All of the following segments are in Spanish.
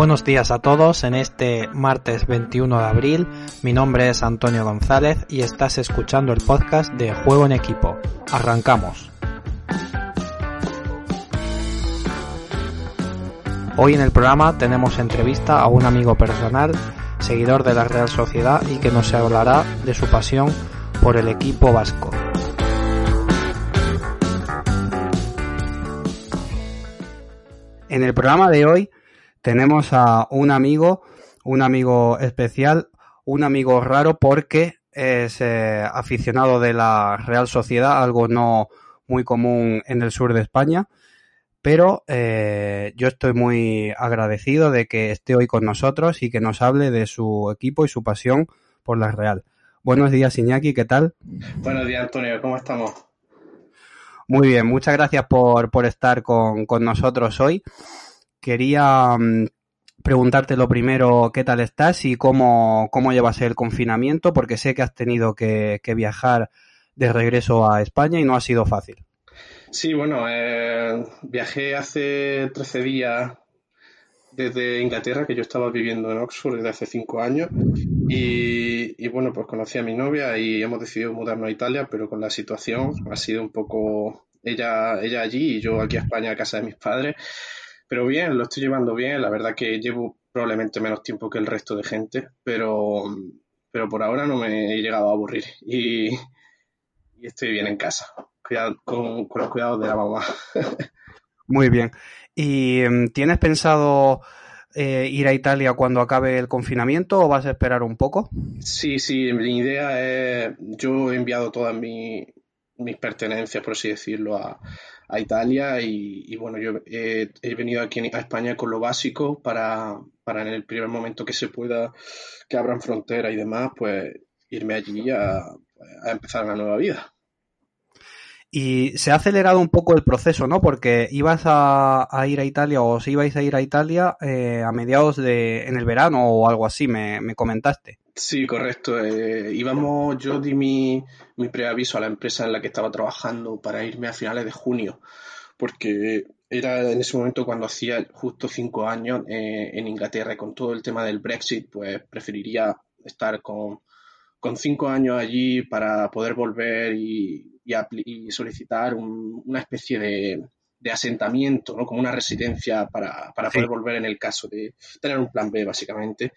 Buenos días a todos en este martes 21 de abril. Mi nombre es Antonio González y estás escuchando el podcast de Juego en Equipo. Arrancamos. Hoy en el programa tenemos entrevista a un amigo personal, seguidor de la Real Sociedad y que nos hablará de su pasión por el equipo vasco. En el programa de hoy tenemos a un amigo, un amigo especial, un amigo raro porque es eh, aficionado de la Real Sociedad, algo no muy común en el sur de España. Pero eh, yo estoy muy agradecido de que esté hoy con nosotros y que nos hable de su equipo y su pasión por la Real. Buenos días, Iñaki, ¿qué tal? Buenos días, Antonio, ¿cómo estamos? Muy bien, muchas gracias por, por estar con, con nosotros hoy. Quería mm, preguntarte lo primero, ¿qué tal estás y cómo, cómo llevas el confinamiento? Porque sé que has tenido que, viajar de regreso a España y no ha sido fácil. Sí, bueno, eh, viajé hace 13 días desde Inglaterra, que yo estaba viviendo en Oxford desde hace 5 años. Y, y, bueno, pues conocí a mi novia y hemos decidido mudarnos a Italia, pero con la situación ha sido un poco ella, ella allí y yo aquí a España, a casa de mis padres. Pero bien, lo estoy llevando bien. La verdad que llevo probablemente menos tiempo que el resto de gente, pero, pero por ahora no me he llegado a aburrir y, y estoy bien en casa, cuidado, con, con, los cuidados de la mamá. Muy bien. ¿Y um, tienes pensado eh, ir a Italia cuando acabe el confinamiento o vas a esperar un poco? Sí, sí, mi idea es, yo he enviado todas mi, mis pertenencias, por así decirlo, a, a Italia y, bueno, yo he, he, venido aquí a España con lo básico para, para en el primer momento que se pueda, que abran fronteras y demás, pues irme allí a, a empezar una nueva vida. Y se ha acelerado un poco el proceso, ¿no? Porque ibas a, a ir a Italia o si ibais a ir a Italia eh, a mediados de en el verano o algo así, me, me comentaste. Sí, correcto. Eh, íbamos, yo di mi, mi, preaviso a la empresa en la que estaba trabajando para irme a finales de junio, porque era en ese momento cuando hacía justo cinco años eh, en Inglaterra y con todo el tema del Brexit, pues preferiría estar con, con cinco años allí para poder volver y, y, y solicitar un, una especie de, de, asentamiento, ¿no? como una residencia para, para poder volver en el caso de tener un plan B, básicamente.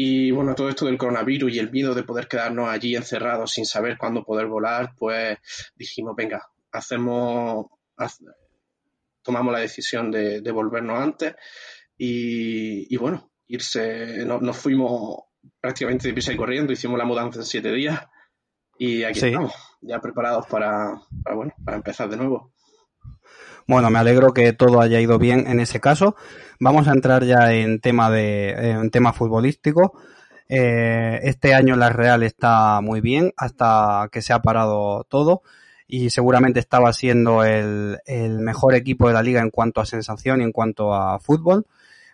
Y bueno, todo esto del coronavirus y el miedo de poder quedarnos allí encerrados sin saber cuándo poder volar, pues dijimos, venga, hacemos, tomamos la decisión de, de volvernos antes y, y, bueno, irse, no, nos fuimos prácticamente de prisa y corriendo, hicimos la mudanza en siete días y aquí sí. estamos, ya preparados para, para, bueno, para empezar de nuevo. Bueno, me alegro que todo haya ido bien en ese caso. Vamos a entrar ya en tema de en tema futbolístico. Eh, este año la Real está muy bien hasta que se ha parado todo y seguramente estaba siendo el, el mejor equipo de la liga en cuanto a sensación y en cuanto a fútbol.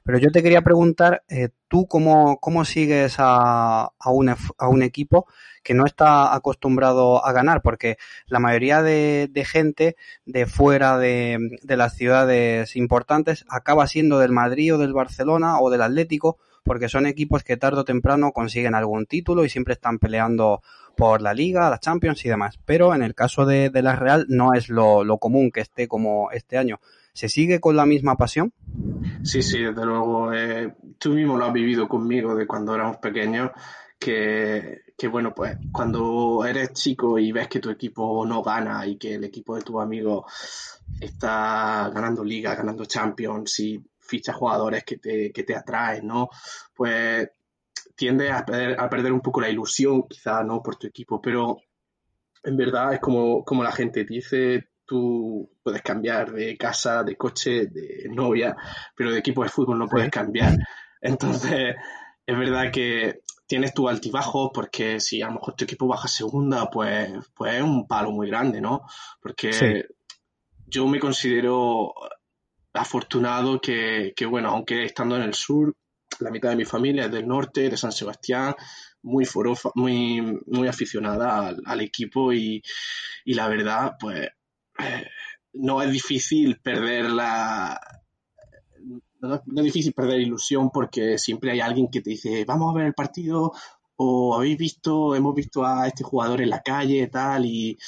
Pero yo te quería preguntar, eh, ¿tú cómo, cómo sigues a, a, un, a un equipo que no está acostumbrado a ganar? Porque la mayoría de, de gente de fuera de, de, las ciudades importantes acaba siendo del Madrid o del Barcelona o del Atlético, porque son equipos que tarde o temprano consiguen algún título y siempre están peleando por la Liga, la Champions y demás. Pero en el caso de, de la Real no es lo, lo común que esté como este año. ¿Se sigue con la misma pasión? Sí, sí, desde luego. Eh, tú mismo lo has vivido conmigo de cuando éramos pequeños, que, que, bueno, pues cuando eres chico y ves que tu equipo no gana y que el equipo de tu amigo está ganando liga, ganando champions y ficha jugadores que te, que te atraen, ¿no? Pues tiendes a perder, a perder un poco la ilusión, quizá, ¿no? Por tu equipo, pero en verdad es como, como la gente dice, tú puedes cambiar de casa, de coche, de novia, pero de equipo de fútbol no puedes cambiar. Entonces, es verdad que tienes tu altibajo porque si a lo mejor tu equipo baja segunda, pues, pues es un palo muy grande, ¿no? Porque sí. yo me considero afortunado que, que, bueno, aunque estando en el sur, la mitad de mi familia es del norte, de San Sebastián, muy forofa, muy, muy aficionada al, al equipo y, y la verdad, pues no es difícil perder la no es difícil perder ilusión porque siempre hay alguien que te dice, vamos a ver el partido o habéis visto, hemos visto a este jugador en la calle, tal, y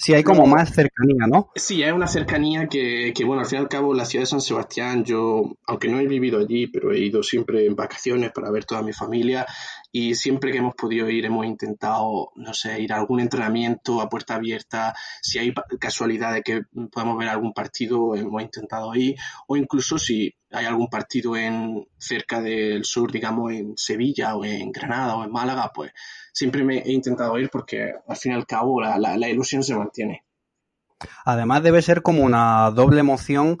Sí, hay como más cercanía, ¿no? Sí, hay una cercanía que, que, bueno, al fin y al cabo, la ciudad de San Sebastián, yo, aunque no he vivido allí, pero he ido siempre en vacaciones para ver toda mi familia y siempre que hemos podido ir hemos intentado, no sé, ir a algún entrenamiento a puerta abierta, si hay casualidad de que podemos ver algún partido, hemos intentado ir, o incluso si hay algún partido en cerca del sur, digamos en Sevilla o en Granada o en Málaga, pues siempre me he intentado ir porque al fin y al cabo la, la, ilusión se mantiene. Además debe ser como una doble emoción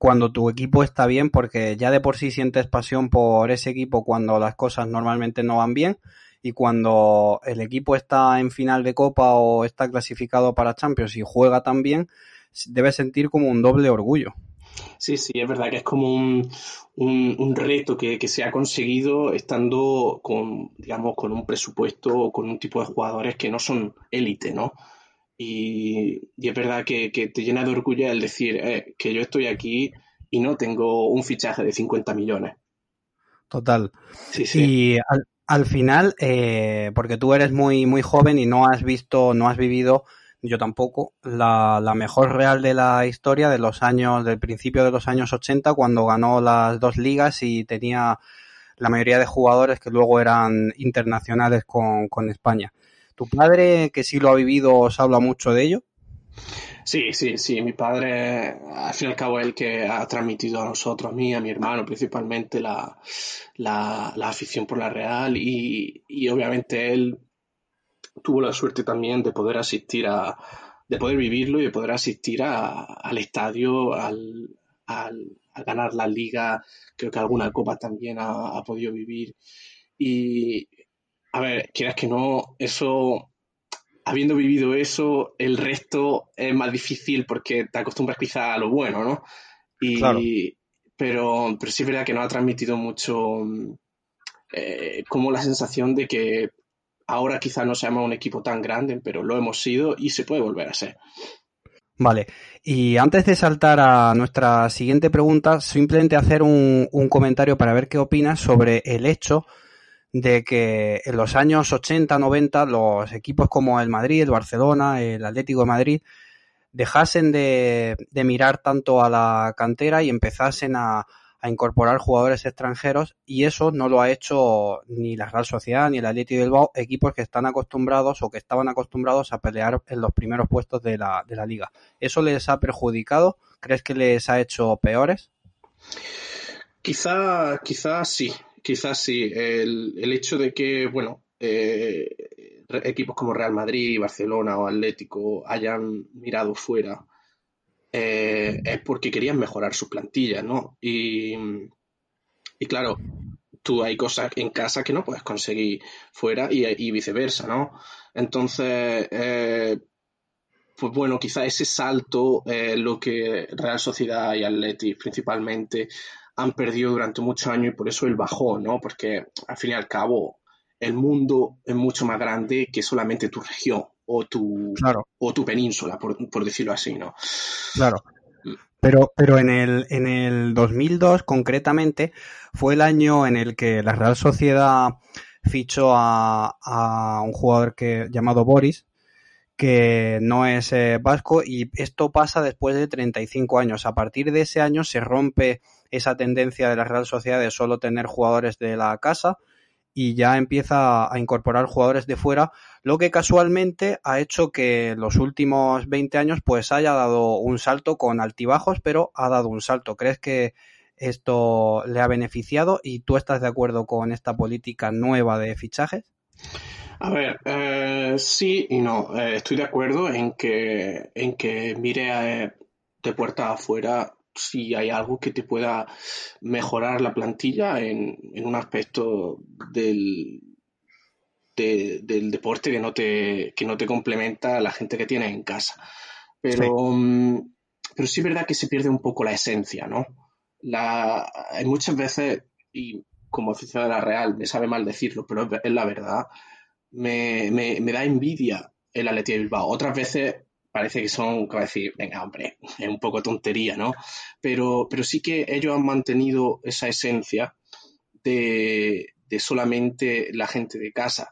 cuando tu equipo está bien, porque ya de por sí sientes pasión por ese equipo cuando las cosas normalmente no van bien, y cuando el equipo está en final de copa o está clasificado para Champions y juega tan bien, debe sentir como un doble orgullo. Sí, sí, es verdad que es como un, un, reto que, se ha conseguido estando con, digamos, con un presupuesto o con un tipo de jugadores que no son élite, ¿no? Y, es verdad que, te llena de orgullo el decir eh, que yo estoy aquí y no tengo un fichaje de 50 millones. Total. Sí, sí. Y al, final, eh, porque tú eres muy, muy joven y no has visto, no has vivido yo tampoco, la, la, mejor real de la historia de los años, del principio de los años 80, cuando ganó las dos ligas y tenía la mayoría de jugadores que luego eran internacionales con, con España. ¿Tu padre, que sí lo ha vivido, os habla mucho de ello? Sí, sí, sí. Mi padre, al fin y al cabo, es el que ha transmitido a nosotros, a mí, a mi hermano, principalmente la, la, la afición por la Real y, y obviamente él tuvo la suerte también de poder asistir a, de poder vivirlo y de poder asistir al estadio, al, al, a ganar la liga, creo que alguna copa también ha, podido vivir. Y, a ver, quieras que no, eso, habiendo vivido eso, el resto es más difícil porque te acostumbras quizá a lo bueno, ¿no? Y, pero, pero sí es verdad que nos ha transmitido mucho eh, como la sensación de que Ahora quizá no seamos un equipo tan grande, pero lo hemos sido y se puede volver a ser. Vale, y antes de saltar a nuestra siguiente pregunta, simplemente hacer un, comentario para ver qué opinas sobre el hecho de que en los años 80, 90 los equipos como el Madrid, el Barcelona, el Atlético de Madrid dejasen de mirar tanto a la cantera y empezasen a, a incorporar jugadores extranjeros y eso no lo ha hecho ni la Real Sociedad ni el Atlético Bilbao, equipos que están acostumbrados o que estaban acostumbrados a pelear en los primeros puestos de la, de la liga. ¿Eso les ha perjudicado? ¿Crees que les ha hecho peores? Quizá, quizá sí, quizás sí. El, el, hecho de que, bueno, eh, equipos como Real Madrid, Barcelona o Atlético hayan mirado fuera eh, es porque querían mejorar su plantilla, ¿no? Y, y, claro, tú hay cosas en casa que no puedes conseguir fuera y, viceversa, ¿no? Entonces, eh, pues bueno, quizá ese salto, eh, lo que Real Sociedad y Atleti principalmente han perdido durante muchos años y por eso el bajón, ¿no? Porque al fin y al cabo el mundo es mucho más grande que solamente tu región o tu, o tu península, por, decirlo así, ¿no? Claro. Pero, pero en, el, en el 2002, concretamente, fue el año en el que la Real Sociedad fichó a, a un jugador que, llamado Boris, que no es eh, vasco, y esto pasa después de 35 años. A partir de ese año se rompe esa tendencia de la Real Sociedad de solo tener jugadores de la casa y ya empieza a incorporar jugadores de fuera, lo que casualmente ha hecho que los últimos 20 años pues haya dado un salto con altibajos, pero ha dado un salto. ¿Crees que esto le ha beneficiado y tú estás de acuerdo con esta política nueva de fichajes? A ver, eh, sí y no. Eh, estoy de acuerdo en que, en que mire eh, de puerta afuera si hay algo que te pueda mejorar la plantilla en, un aspecto del, del deporte que no, te, que no te complementa la gente que tienes en casa. Pero sí. Mm, pero sí es verdad que se pierde un poco la esencia, ¿no? La, hay muchas veces, y como oficial de la Real, me sabe mal decirlo, pero es, la verdad, me, me, me, da envidia el Atleti de Bilbao. Otras veces parece que son, como decir, venga, hombre, es un poco tontería, ¿no? Pero, pero sí que ellos han mantenido esa esencia de, solamente la gente de casa.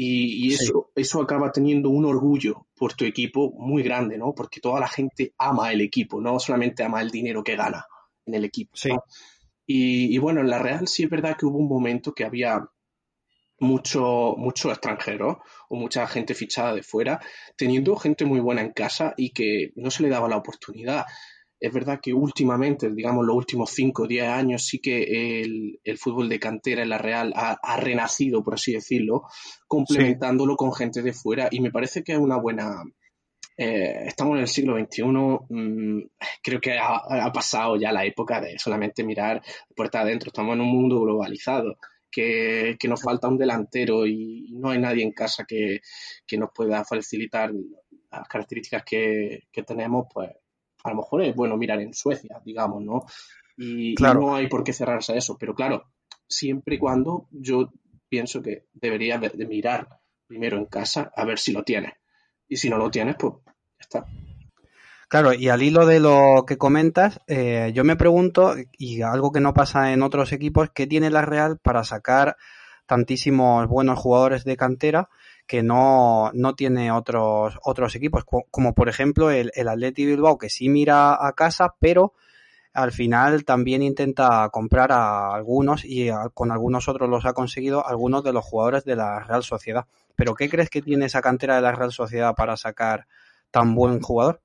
Y, eso, eso acaba teniendo un orgullo por tu equipo muy grande, ¿no? Porque toda la gente ama el equipo, no solamente ama el dinero que gana en el equipo. Sí. Y, y, bueno, en la Real sí es verdad que hubo un momento que había mucho, mucho extranjeros o mucha gente fichada de fuera, teniendo gente muy buena en casa y que no se le daba la oportunidad. Es verdad que últimamente, digamos los últimos 5 o 10 años, sí que el, fútbol de cantera en la Real ha, renacido, por así decirlo, complementándolo con gente de fuera. Y me parece que es una buena... Eh, estamos en el siglo XXI, mm, creo que ha, ha, pasado ya la época de solamente mirar puerta adentro, estamos en un mundo globalizado que, nos falta un delantero y no hay nadie en casa que, nos pueda facilitar las características que, tenemos, pues a lo mejor es bueno mirar en Suecia, digamos, ¿no? Y, no hay por qué cerrarse a eso, pero claro, siempre y cuando yo pienso que debería de, mirar primero en casa a ver si lo tienes. Y si no lo tienes, pues ya está. Claro, y al hilo de lo que comentas, eh, yo me pregunto, y algo que no pasa en otros equipos, ¿qué tiene la Real para sacar tantísimos buenos jugadores de cantera que no, no tiene otros, otros equipos? Como por ejemplo el, el Atleti Bilbao, que sí mira a casa, pero al final también intenta comprar a algunos y con algunos otros los ha conseguido algunos de los jugadores de la Real Sociedad. Pero ¿qué crees que tiene esa cantera de la Real Sociedad para sacar tan buen jugador?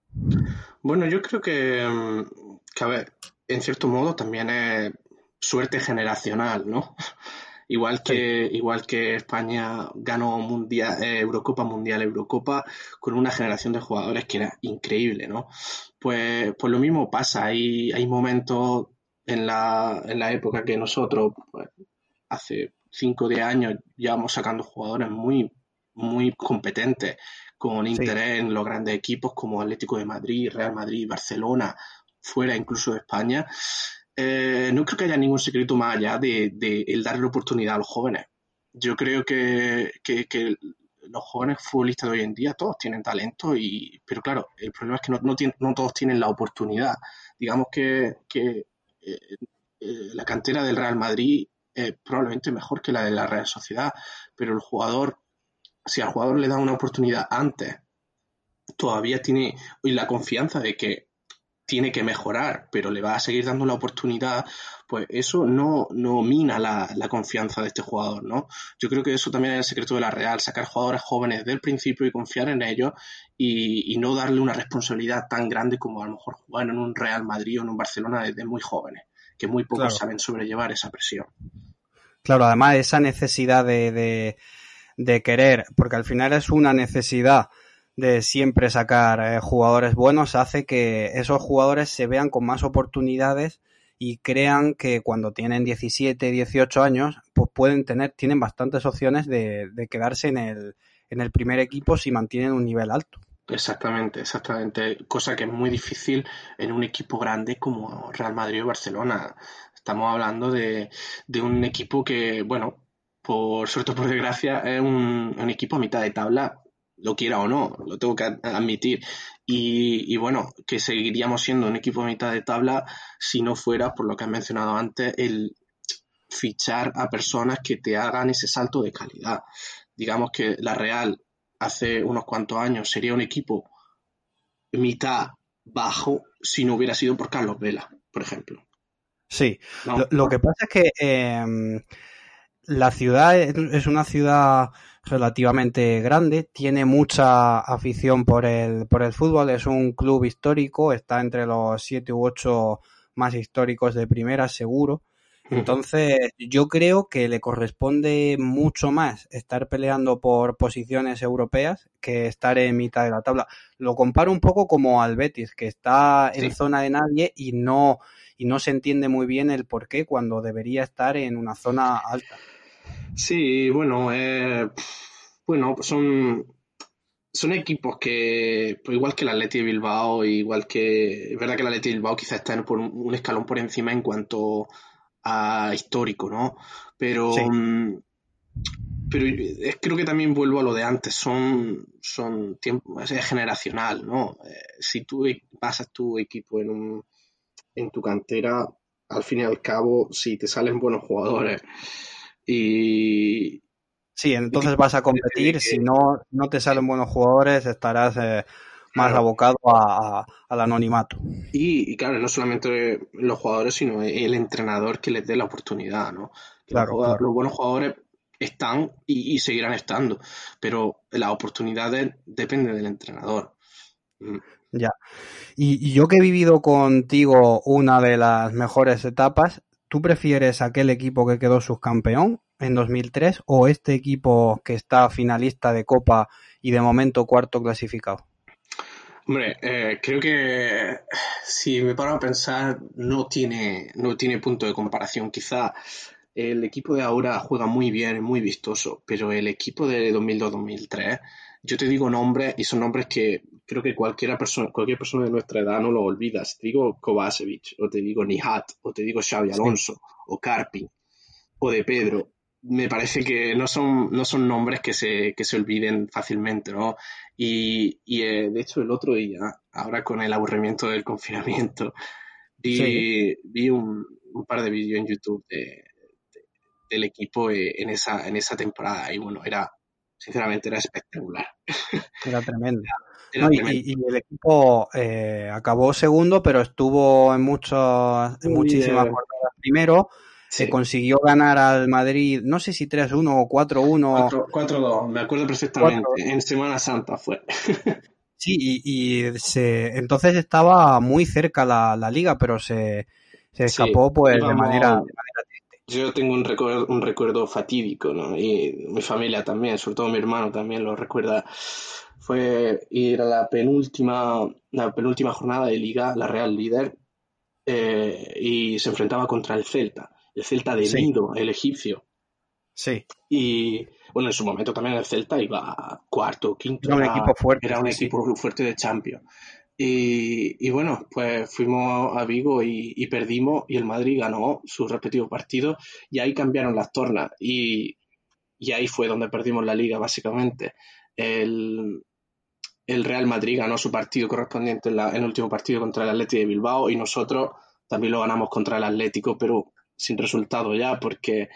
Bueno, yo creo que, mm, que, a ver, en cierto modo también es suerte generacional, ¿no? Igual que, igual que España ganó mundial, eh, Eurocopa Mundial, Eurocopa, con una generación de jugadores que era increíble, ¿no? Pues, pues lo mismo pasa, hay, hay momentos en la, en la época que nosotros, pues, hace 5 o 10 años, llevamos sacando jugadores muy, muy competentes, con interés en los grandes equipos como Atlético de Madrid, Real Madrid, Barcelona, fuera incluso de España, eh, no creo que haya ningún secreto más allá de, el darle oportunidad a los jóvenes. Yo creo que, los jóvenes futbolistas de hoy en día todos tienen talento, y, pero claro, el problema es que no, todos tienen la oportunidad. Digamos que, eh, eh, la cantera del Real Madrid es probablemente mejor que la de la Real Sociedad, pero el jugador si al jugador le da una oportunidad antes, todavía tiene la confianza de que tiene que mejorar, pero le va a seguir dando la oportunidad, pues eso no, no mina la, confianza de este jugador, ¿no? Yo creo que eso también es el secreto de la Real, sacar jugadores jóvenes desde el principio y confiar en ellos y, no darle una responsabilidad tan grande como a lo mejor jugar en un Real Madrid o en un Barcelona desde muy jóvenes, que muy pocos saben sobrellevar esa presión. Claro, además esa necesidad de de querer, porque al final es una necesidad de siempre sacar eh, jugadores buenos, hace que esos jugadores se vean con más oportunidades y crean que cuando tienen 17, 18 años, pues pueden tener, tienen bastantes opciones de, de quedarse en el, en el primer equipo si mantienen un nivel alto. Exactamente, exactamente. Cosa que es muy difícil en un equipo grande como Real Madrid o Barcelona. Estamos hablando de, de un equipo que, bueno, por suerte o por desgracia, es un, equipo a mitad de tabla, lo quiera o no, lo tengo que admitir. Y, bueno, que seguiríamos siendo un equipo a mitad de tabla si no fuera, por lo que has mencionado antes, el fichar a personas que te hagan ese salto de calidad. Digamos que la Real hace unos cuantos años sería un equipo mitad bajo si no hubiera sido por Carlos Vela, por ejemplo. Sí, lo, que pasa es que em, la ciudad es una ciudad relativamente grande, tiene mucha afición por el, por el fútbol, es un club histórico, está entre los siete u ocho más históricos de primera, seguro. Entonces, yo creo que le corresponde mucho más estar peleando por posiciones europeas que estar en mitad de la tabla. Lo comparo un poco como al Betis, que está en zona de nadie y no, y no se entiende muy bien el por qué cuando debería estar en una zona alta. Sí, bueno, eh, bueno, son, son equipos que, pues igual que el Atleti de Bilbao, igual que, es verdad que el Atleti de Bilbao quizás está por un, escalón por encima en cuanto a histórico, ¿no? Pero, mm, pero creo que también vuelvo a lo de antes, son, son tiempo, es generacional, ¿no? Eh, si tú pasas tu equipo en, un, en tu cantera, al fin y al cabo, si te salen buenos jugadores y... Sí, entonces vas a competir, si no, no te salen buenos jugadores, estarás eh, más abocado a, al anonimato. Y, claro, no solamente los jugadores, sino el entrenador que les dé la oportunidad, ¿no? Claro, los buenos jugadores están y, seguirán estando, pero las oportunidades dependen del entrenador. Ya. Y, yo que he vivido contigo una de las mejores etapas, ¿tú prefieres aquel equipo que quedó subcampeón en 2003 o este equipo que está finalista de Copa y de momento cuarto clasificado? Hombre, eh, creo que si me paro a pensar, no tiene, no tiene punto de comparación. Quizá el equipo de ahora juega muy bien, muy vistoso, pero el equipo de 2002-2003, yo te digo nombres y son nombres que creo que cualquiera persona, cualquier persona de nuestra edad no lo olvida. Si te digo Kovacevic, o te digo Nihat, o te digo Xavi Alonso, o Carpi, o de Pedro, me parece que no son, no son nombres que se, que se olviden fácilmente, ¿no? Y, y eh, de hecho el otro día, ahora con el aburrimiento del confinamiento, vi, vi un, un, par de vídeos en YouTube de, del equipo eh, en esa, en esa temporada. Y bueno, era, sinceramente, era espectacular. Era tremendo. y, el equipo eh, acabó segundo, pero estuvo en, muchos, en muchísimas jornadas primero. Se consiguió ganar al Madrid, no sé si 3-1 o 4-1. 4-2, me acuerdo perfectamente. En Semana Santa fue. sí, y, se, entonces estaba muy cerca la, la liga, pero se, se escapó pues de manera, de manera yo tengo un recuerdo, un recuerdo fatídico, ¿no? Y mi familia también, sobre todo mi hermano también lo recuerda. Fue ir a la penúltima, la penúltima jornada de liga, la Real líder, eh, y se enfrentaba contra el Celta, el Celta de Nido, el egipcio. Sí. Y bueno, en su momento también el Celta iba cuarto, quinto. Era un equipo fuerte. Era un equipo fuerte de Champions. Y, bueno, pues fuimos a Vigo y, perdimos y el Madrid ganó sus respectivos partidos y ahí cambiaron las tornas y, ahí fue donde perdimos la liga básicamente. El, Real Madrid ganó su partido correspondiente en, el último partido contra el Atlético de Bilbao y nosotros también lo ganamos contra el Atlético, pero sin resultado ya porque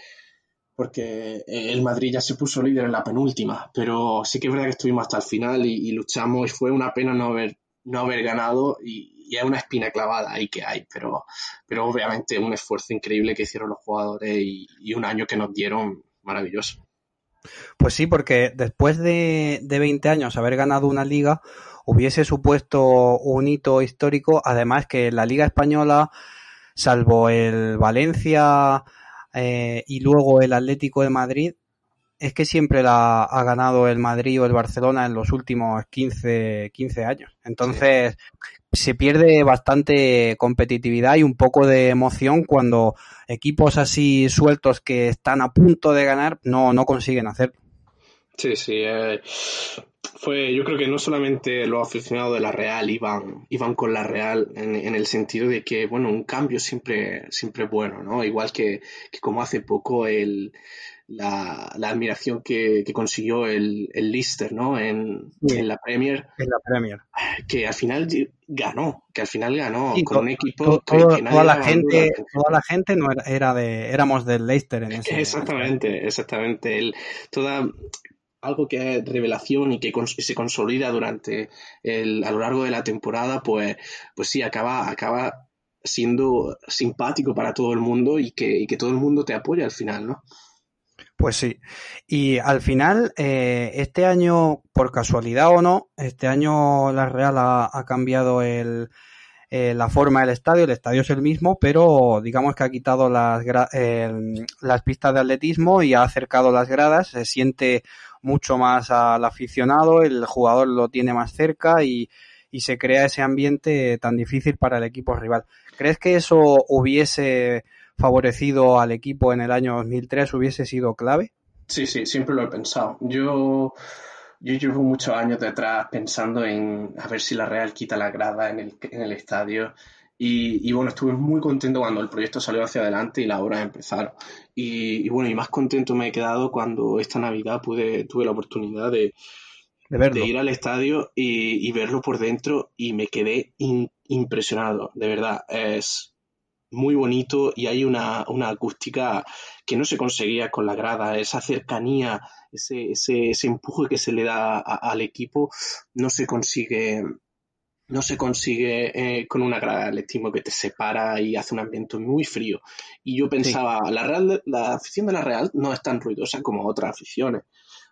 porque el Madrid ya se puso líder en la penúltima, pero sí que es verdad que estuvimos hasta el final y, luchamos y fue una pena no haber no haber ganado y, y, una espina clavada ahí que hay, pero, pero obviamente un esfuerzo increíble que hicieron los jugadores y, un año que nos dieron maravilloso. Pues sí, porque después de, de 20 años haber ganado una liga, hubiese supuesto un hito histórico, además que la liga española, salvo el Valencia eh, y luego el Atlético de Madrid, es que siempre la ha ganado el Madrid o el Barcelona en los últimos 15, 15 años. Entonces, se pierde bastante competitividad y un poco de emoción cuando equipos así sueltos que están a punto de ganar no, no consiguen hacerlo. Sí, sí. Eh, fue, yo creo que no solamente los aficionados de la Real iban, iban con la Real en, en, el sentido de que, bueno, un cambio siempre, siempre es bueno, ¿no? Igual que, que como hace poco el, la, admiración que, consiguió el, el Leicester, ¿no? En, la Premier. En la Premier. Que al final ganó, que al final ganó con un equipo que, toda la gente, toda la gente no era, de, éramos del Leicester en ese. Exactamente, exactamente. El, toda algo que es revelación y que se consolida durante el, a lo largo de la temporada, pues, pues sí, acaba, acaba siendo simpático para todo el mundo y que, y que todo el mundo te apoya al final, ¿no? Pues sí. Y al final, eh, este año, por casualidad o no, este año la Real ha, cambiado el, eh, la forma del estadio. El estadio es el mismo, pero digamos que ha quitado las, las pistas de atletismo y ha acercado las gradas. Se siente mucho más al aficionado, el jugador lo tiene más cerca y, y se crea ese ambiente tan difícil para el equipo rival. ¿Crees que eso hubiese favorecido al equipo en el año 2003 hubiese sido clave? Sí, sí, siempre lo he pensado. Yo, yo llevo muchos años detrás pensando en a ver si la Real quita la grada en el, en el estadio Y, bueno, estuve muy contento cuando el proyecto salió hacia adelante y las obras empezaron. Y, bueno, y más contento me he quedado cuando esta Navidad pude, tuve la oportunidad de, de, ir al estadio y, verlo por dentro y me quedé impresionado, de verdad. Es muy bonito y hay una, acústica que no se conseguía con la grada, esa cercanía, ese, ese, ese empuje que se le da al equipo, no se consigue no se consigue eh, con una grada de estimo que te separa y hace un ambiente muy frío. Y yo pensaba, la, Real, la afición de la Real no es tan ruidosa como otras aficiones.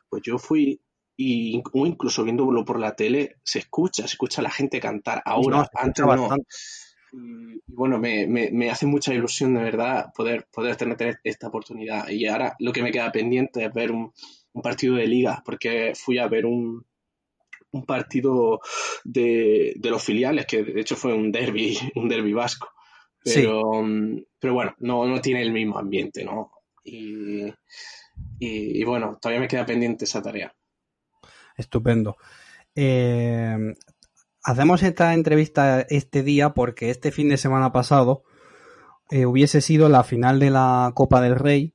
Pues yo fui y incluso viéndolo por la tele se escucha, se escucha a la gente cantar. Ahora, antes no. Y, bueno, me, me, hace mucha ilusión de verdad poder, poder tener esta oportunidad. Y ahora lo que me queda pendiente es ver un, un partido de liga, porque fui a ver un, un partido de, de, los filiales, que de hecho fue un derby, un derby vasco. Pero, pero bueno, no, no tiene el mismo ambiente, ¿no? Y, y, bueno, todavía me queda pendiente esa tarea. Estupendo. Eh, hacemos esta entrevista este día porque este fin de semana pasado eh, hubiese sido la final de la Copa del Rey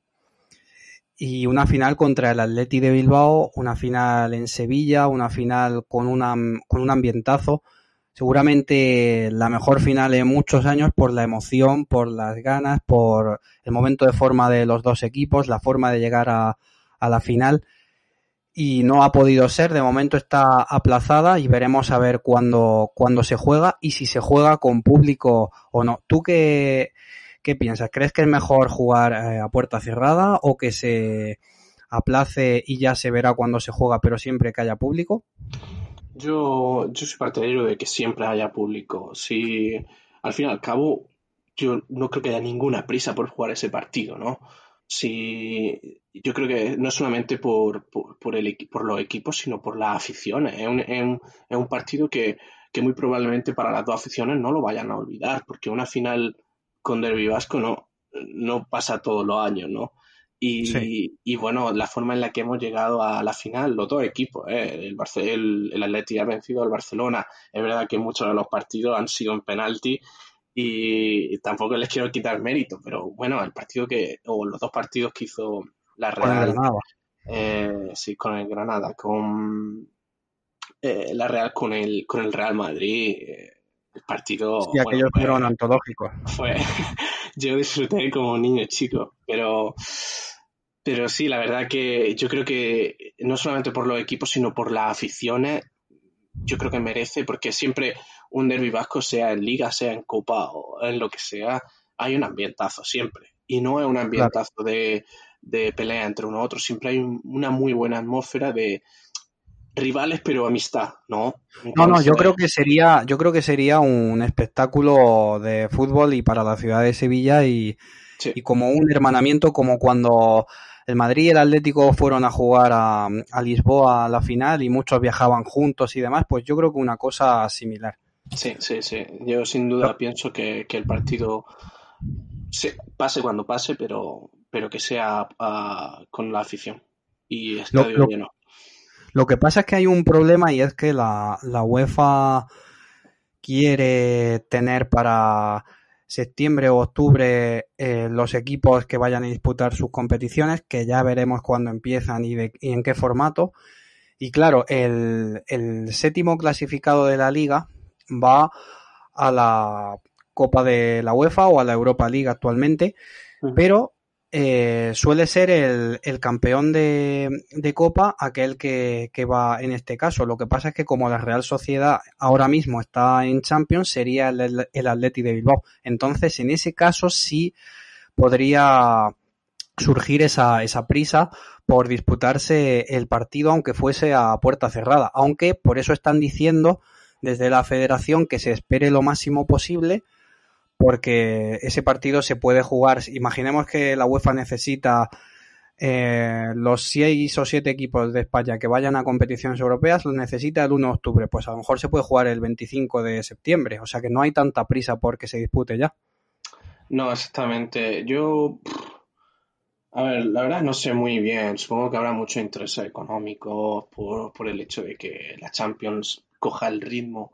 y una final contra el Atleti de Bilbao, una final en Sevilla, una final con, una, con un ambientazo. Seguramente la mejor final en muchos años por la emoción, por las ganas, por el momento de forma de los dos equipos, la forma de llegar a, a la final. Y no ha podido ser, de momento está aplazada y veremos a ver cuándo, cuándo se juega y si se juega con público o no. ¿Tú qué, ¿Qué piensas? ¿Crees que es mejor jugar eh, a puerta cerrada o que se aplace y ya se verá cuando se juega, pero siempre que haya público? Yo, yo soy partidario de que siempre haya público. Si al fin y al cabo, yo no creo que haya ninguna prisa por jugar ese partido, ¿no? Si, yo creo que no solamente por, por, el, por los equipos, sino por las aficiones. Es un, es un partido que, que muy probablemente para las dos aficiones no lo vayan a olvidar, porque una final con Derby Vasco no, no pasa todos los años, ¿no? Y, y, bueno, la forma en la que hemos llegado a la final, los dos equipos, ¿eh? el, el, el Atleti ha vencido al Barcelona, es verdad que muchos de los partidos han sido en penalti y tampoco les quiero quitar mérito, pero bueno, el partido que, o los dos partidos que hizo la Real, eh, sí, con el Granada, con eh, la Real con el, con el Real Madrid, eh, el partido. Sí, aquellos fueron antológicos. Fue, yo disfruté como niño chico, pero, pero sí, la verdad que yo creo que no solamente por los equipos, sino por las aficiones, yo creo que merece, porque siempre un derby vasco, sea en liga, sea en copa o en lo que sea, hay un ambientazo siempre. Y no es un ambientazo de, de pelea entre uno y otro, siempre hay una muy buena atmósfera de, rivales pero amistad, ¿no? no, no, yo creo que sería, yo creo que sería un espectáculo de fútbol y para la ciudad de Sevilla y, y como un hermanamiento como cuando el Madrid y el Atlético fueron a jugar a, a, Lisboa a la final y muchos viajaban juntos y demás, pues yo creo que una cosa similar. Sí, sí, sí. Yo sin duda pienso que, que, el partido se, pase cuando pase, pero, pero que sea uh, con la afición y estadio lleno. Lo que pasa es que hay un problema y es que la, la UEFA quiere tener para septiembre o octubre eh, los equipos que vayan a disputar sus competiciones, que ya veremos cuándo empiezan y, de, y en qué formato. Y claro, el, el, séptimo clasificado de la liga va a la Copa de la UEFA o a la Europa League actualmente, pero eh, suele ser el, campeón de, de, Copa aquel que, que, va en este caso. Lo que pasa es que como la Real Sociedad ahora mismo está en Champions, sería el, el Atleti de Bilbao. Entonces, en ese caso sí podría surgir esa, esa prisa por disputarse el partido aunque fuese a puerta cerrada. Aunque por eso están diciendo desde la federación que se espere lo máximo posible porque ese partido se puede jugar. Imaginemos que la UEFA necesita eh, los seis o siete equipos de España que vayan a competiciones europeas, los necesita el 1 de octubre. Pues a lo mejor se puede jugar el 25 de septiembre. O sea que no hay tanta prisa por que se dispute ya. No, exactamente. Yo. A ver, la verdad no sé muy bien. Supongo que habrá mucho interés económico por el hecho de que la Champions coja el ritmo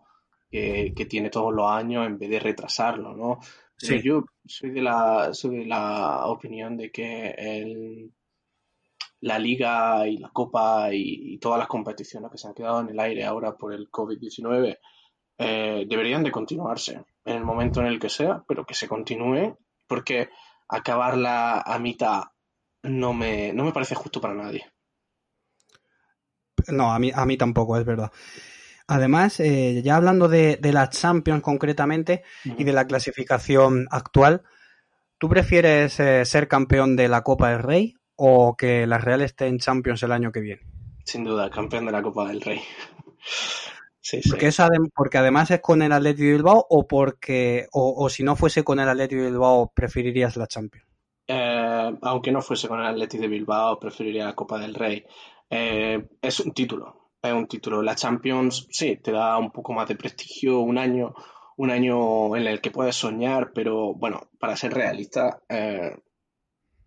que, tiene todos los años en vez de retrasarlo, ¿no? Sí. yo soy de la, soy de la opinión de que el, la liga y la copa y, todas las competiciones que se han quedado en el aire ahora por el COVID-19 eh, deberían de continuarse en el momento en el que sea, pero que se continúe porque acabarla a mitad no me, no me parece justo para nadie. No, a mí, a mí tampoco, es verdad. Además, eh, ya hablando de, de, la Champions concretamente y de la clasificación actual, ¿tú prefieres eh, ser campeón de la Copa del Rey o que la Real esté en Champions el año que viene? Sin duda, campeón de la Copa del Rey. sí, porque, sí. porque además es con el Atlético de Bilbao o porque o, o, si no fuese con el Atlético de Bilbao preferirías la Champions. Eh, aunque no fuese con el Atlético de Bilbao preferiría la Copa del Rey. Eh, es un título, es un título. La Champions, sí, te da un poco más de prestigio, un año, un año en el que puedes soñar, pero bueno, para ser realista, eh,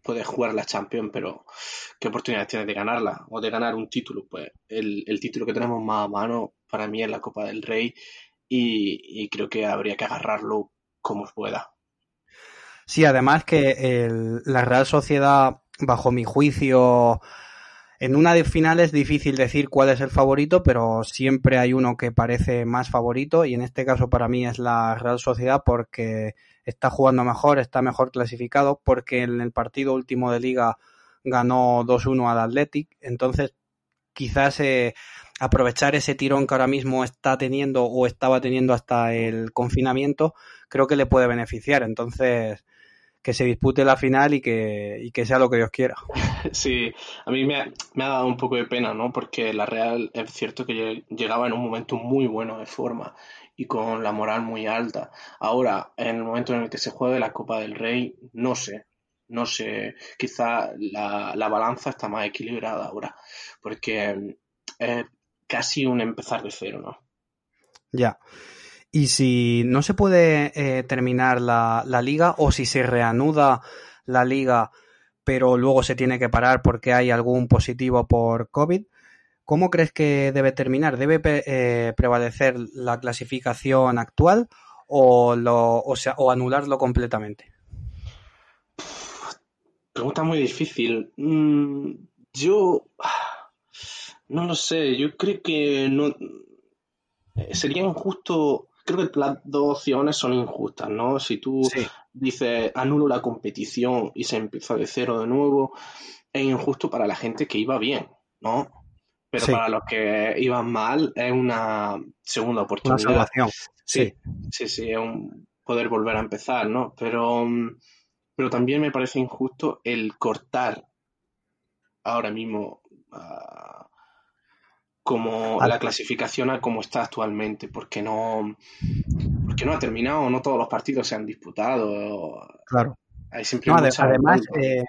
puedes jugar la Champions, pero ¿qué oportunidades tienes de ganarla o de ganar un título? Pues el, el título que tenemos más a mano para mí es la Copa del Rey y, y creo que habría que agarrarlo como pueda. Sí, además que la Real Sociedad, bajo mi juicio, en una de final es difícil decir cuál es el favorito, pero siempre hay uno que parece más favorito y en este caso para mí es la Real Sociedad porque está jugando mejor, está mejor clasificado, porque en el partido último de liga ganó 2-1 al Athletic, entonces quizás eh, aprovechar ese tirón que ahora mismo está teniendo o estaba teniendo hasta el confinamiento, creo que le puede beneficiar. Entonces, que se dispute la final y que, y que sea lo que Dios quiera. Sí, a mí me ha, me ha, dado un poco de pena, ¿no? Porque la Real es cierto que llegaba en un momento muy bueno de forma y con la moral muy alta. Ahora, en el momento en el que se juegue la Copa del Rey, no sé, no sé, quizá la, la balanza está más equilibrada ahora, porque es casi un empezar de cero, ¿no? Ya. Y si no se puede eh, terminar la, la, liga o si se reanuda la liga pero luego se tiene que parar porque hay algún positivo por COVID, ¿cómo crees que debe terminar? ¿Debe eh, prevalecer la clasificación actual o, o, o anularlo completamente? Pregunta muy difícil. Mm, yo no lo sé, yo creo que no eh, sería injusto creo que las dos opciones son injustas, ¿no? Si tú sí. dices anulo la competición y se empieza de cero de nuevo, es injusto para la gente que iba bien, ¿no? Pero sí. para los que iban mal es una segunda oportunidad. Una salvación. Sí, sí, sí, es un poder volver a empezar, ¿no? Pero, pero también me parece injusto el cortar ahora mismo uh, como la clasificación a como está actualmente, porque no, porque no ha terminado, no todos los partidos se han disputado. Claro. Hay no, además, eh,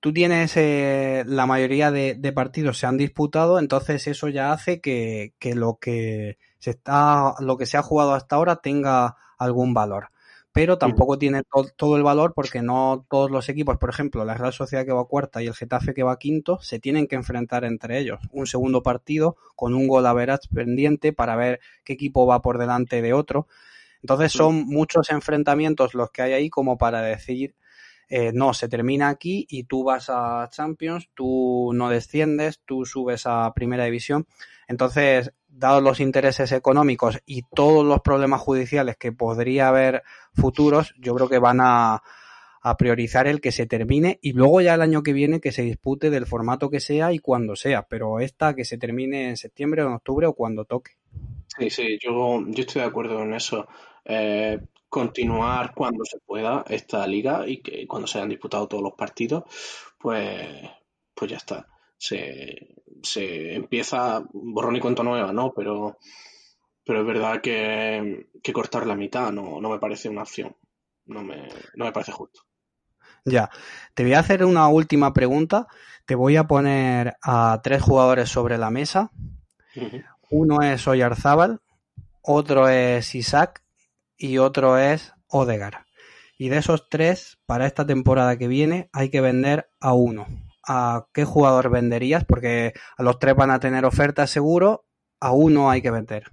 tú tienes eh, la mayoría de, de, partidos se han disputado, entonces eso ya hace que, que, lo que se está, lo que se ha jugado hasta ahora tenga algún valor pero tampoco tiene to todo el valor porque no todos los equipos, por ejemplo, la Real Sociedad que va cuarta y el Getafe que va quinto, se tienen que enfrentar entre ellos. Un segundo partido con un gol a veras pendiente para ver qué equipo va por delante de otro. Entonces son muchos enfrentamientos los que hay ahí como para decir, eh, no, se termina aquí y tú vas a Champions, tú no desciendes, tú subes a Primera División. Entonces, dados los intereses económicos y todos los problemas judiciales que podría haber futuros, yo creo que van a, priorizar el que se termine y luego ya el año que viene que se dispute del formato que sea y cuando sea, pero esta que se termine en septiembre o en octubre o cuando toque. Sí, sí, yo, yo estoy de acuerdo en eso. Eh, continuar cuando se pueda esta liga y que cuando se hayan disputado todos los partidos, pues, pues ya está. Se, se empieza borrón y cuenta nueva, ¿no? Pero, pero es verdad que, que cortar la mitad no, no, me parece una opción. No me, no me parece justo. Ya, te voy a hacer una última pregunta. Te voy a poner a tres jugadores sobre la mesa. Uh -huh. Uno es Oyarzábal, otro es Isaac y otro es Odegar. Y de esos tres, para esta temporada que viene, hay que vender a uno a qué jugador venderías, porque a los tres van a tener ofertas seguro, a uno hay que vender.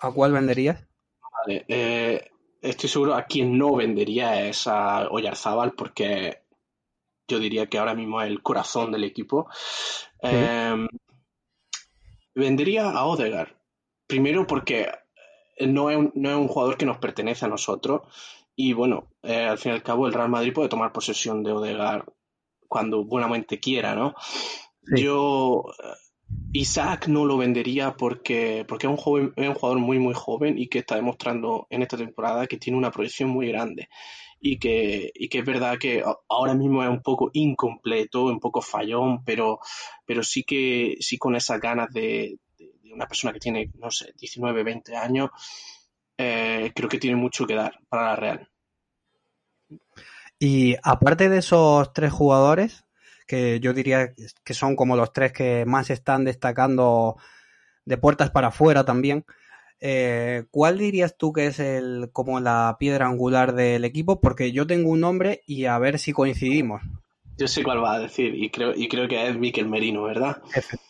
¿A cuál venderías? Vale, eh, estoy seguro a quien no vendería es a Oyarzábal porque yo diría que ahora mismo es el corazón del equipo. Em, vendería a Odegar. Primero porque no es, un, jugador que nos pertenece a nosotros. Y bueno, eh, al fin y al cabo el Real Madrid puede tomar posesión de Odegar cuando buenamente quiera, ¿no? Yo Isaac no lo vendería porque, porque es, un joven, es un jugador muy, muy joven y que está demostrando en esta temporada que tiene una proyección muy grande. Y que, y que es verdad que ahora mismo es un poco incompleto, un poco fallón, pero, pero sí que sí con esas ganas de, una persona que tiene, no sé, 19, 20 años, eh, creo que tiene mucho que dar para la Real. Y aparte de esos tres jugadores, que yo diría que son como los tres que más están destacando de puertas para afuera también. Eh, ¿Cuál dirías tú que es el como la piedra angular del equipo? Porque yo tengo un nombre y a ver si coincidimos. Yo sé cuál va a decir y creo, y creo que es Miquel Merino, ¿verdad?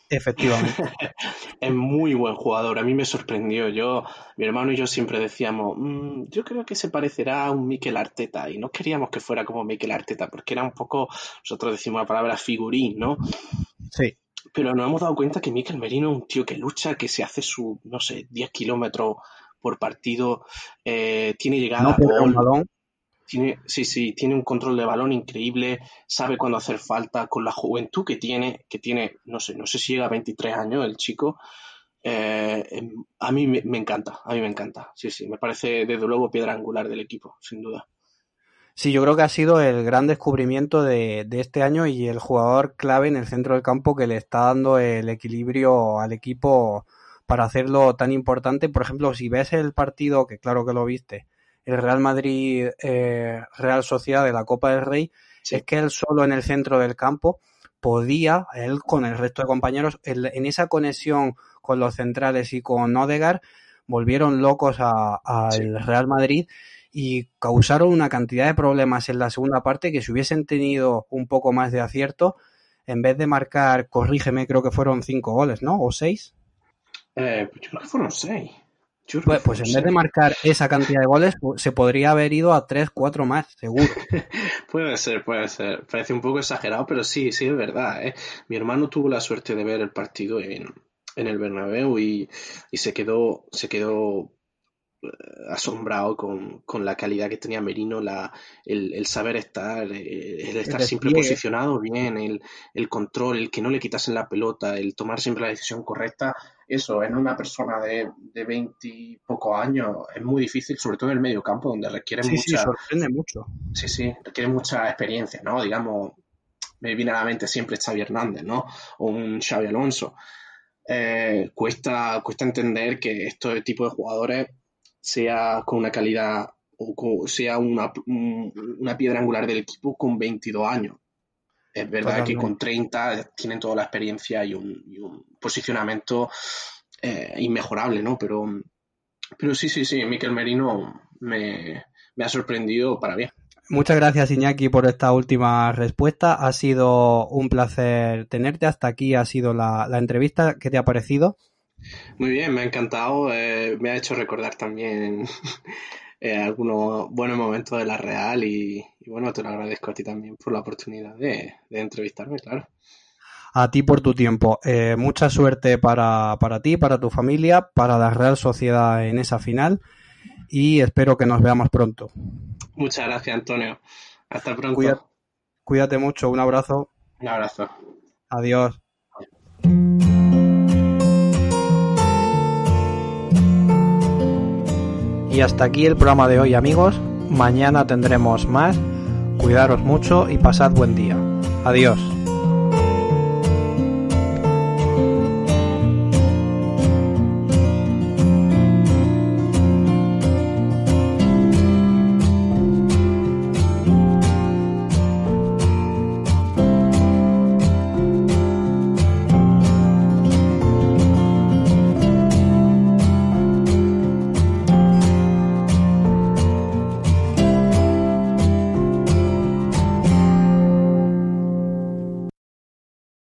efectivamente. es muy buen jugador. A mí me sorprendió. Yo, mi hermano y yo siempre decíamos, mm, yo creo que se parecerá a un Miquel Arteta y no queríamos que fuera como Miquel Arteta porque era un poco, nosotros decimos la palabra figurín, ¿no? Sí. Pero nos hemos dado cuenta que Miquel Merino es un tío que lucha, que se hace su, no sé, 10 kilómetros por partido, eh, tiene llegada no, balón tiene, sí, sí, tiene un control de balón increíble, sabe cuándo hacer falta, con la juventud que tiene, que tiene, no sé, no sé si llega a 23 años el chico, eh, em, a mí me, encanta, a mí me encanta, sí, sí, me parece desde luego piedra angular del equipo, sin duda. Sí, yo creo que ha sido el gran descubrimiento de, de, este año y el jugador clave en el centro del campo que le está dando el equilibrio al equipo para hacerlo tan importante. Por ejemplo, si ves el partido, que claro que lo viste, el Real Madrid eh, Real Sociedad de la Copa del Rey, es que él solo en el centro del campo podía, él con el resto de compañeros, en esa conexión con los centrales y con Odegar, volvieron locos al Real Madrid y causaron una cantidad de problemas en la segunda parte que si hubiesen tenido un poco más de acierto, en vez de marcar, corrígeme, creo que fueron cinco goles, ¿no? ¿O seis? Eh, pues yo creo que fueron seis. Pues, pues, en vez de marcar esa cantidad de goles, se podría haber ido a 3, 4 más, seguro. puede ser, puede ser. Parece un poco exagerado, pero sí, sí es verdad. ¿eh? Mi hermano tuvo la suerte de ver el partido en, el Bernabéu y, se quedó, se quedó eh, asombrado con, la calidad que tenía Merino, la, el, saber estar, eh, el estar siempre posicionado bien, el, el control, el que no le quitasen la pelota, el tomar siempre la decisión correcta eso, en una persona de, de 20 y años es muy difícil, sobre todo en el medio campo, donde requiere mucha... Sí, sorprende mucho. Sí, sí, requiere mucha experiencia, ¿no? Digamos, me viene a la mente siempre Xavi Hernández, ¿no? O un Xavi Alonso. Eh, cuesta, cuesta entender que este tipo de jugadores sea con una calidad o sea una, una piedra angular del equipo con 22 años. Es verdad que con 30 tienen toda la experiencia y un, posicionamiento eh, inmejorable, ¿no? Pero, pero sí, sí, sí, Miquel Merino me, ha sorprendido para bien. Muchas gracias Iñaki por esta última respuesta. Ha sido un placer tenerte. Hasta aquí ha sido la, entrevista. ¿Qué te ha parecido? Muy bien, me ha encantado. Eh, me ha hecho recordar también eh, algunos buenos momentos de la Real y, bueno, te lo agradezco a ti también por la oportunidad de, entrevistarme, claro. A ti por tu tiempo. Eh, mucha suerte para, para ti, para tu familia, para la Real Sociedad en esa final y espero que nos veamos pronto. Muchas gracias, Antonio. Hasta pronto. cuídate mucho. Un abrazo. Un abrazo. Adiós. Y hasta aquí el programa de hoy amigos. Mañana tendremos más. Cuidaros mucho y pasad buen día. Adiós.